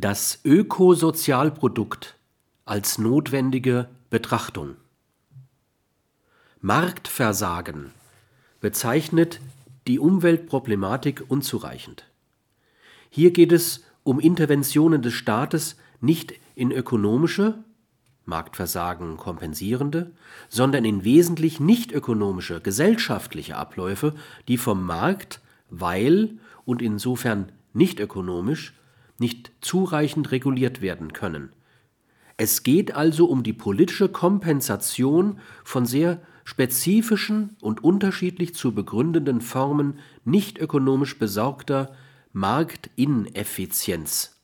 Das Ökosozialprodukt als notwendige Betrachtung. Marktversagen bezeichnet die Umweltproblematik unzureichend. Hier geht es um Interventionen des Staates nicht in ökonomische, Marktversagen kompensierende, sondern in wesentlich nicht ökonomische, gesellschaftliche Abläufe, die vom Markt, weil und insofern nicht ökonomisch, nicht zureichend reguliert werden können. Es geht also um die politische Kompensation von sehr spezifischen und unterschiedlich zu begründenden Formen nicht ökonomisch besorgter Marktineffizienz.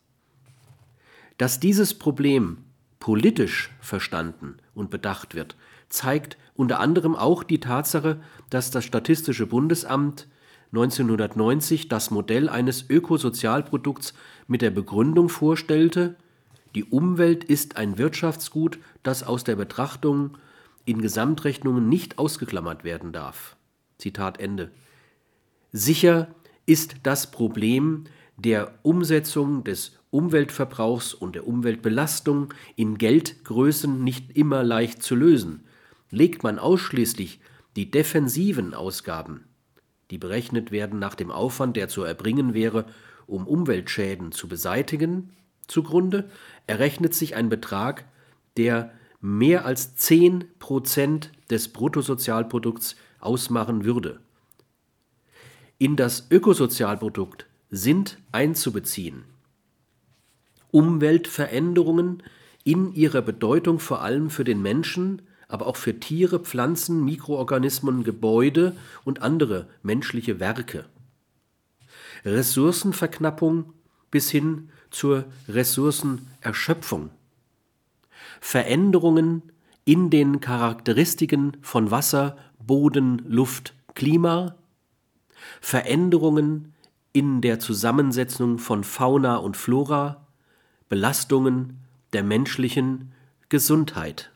Dass dieses Problem politisch verstanden und bedacht wird, zeigt unter anderem auch die Tatsache, dass das Statistische Bundesamt 1990 das Modell eines Ökosozialprodukts mit der Begründung vorstellte, die Umwelt ist ein Wirtschaftsgut, das aus der Betrachtung in Gesamtrechnungen nicht ausgeklammert werden darf. Zitat Ende. Sicher ist das Problem der Umsetzung des Umweltverbrauchs und der Umweltbelastung in Geldgrößen nicht immer leicht zu lösen. Legt man ausschließlich die defensiven Ausgaben die berechnet werden nach dem Aufwand, der zu erbringen wäre, um Umweltschäden zu beseitigen, zugrunde, errechnet sich ein Betrag, der mehr als 10 Prozent des Bruttosozialprodukts ausmachen würde. In das Ökosozialprodukt sind einzubeziehen Umweltveränderungen in ihrer Bedeutung vor allem für den Menschen, aber auch für Tiere, Pflanzen, Mikroorganismen, Gebäude und andere menschliche Werke. Ressourcenverknappung bis hin zur Ressourcenerschöpfung. Veränderungen in den Charakteristiken von Wasser, Boden, Luft, Klima, Veränderungen in der Zusammensetzung von Fauna und Flora, Belastungen der menschlichen Gesundheit.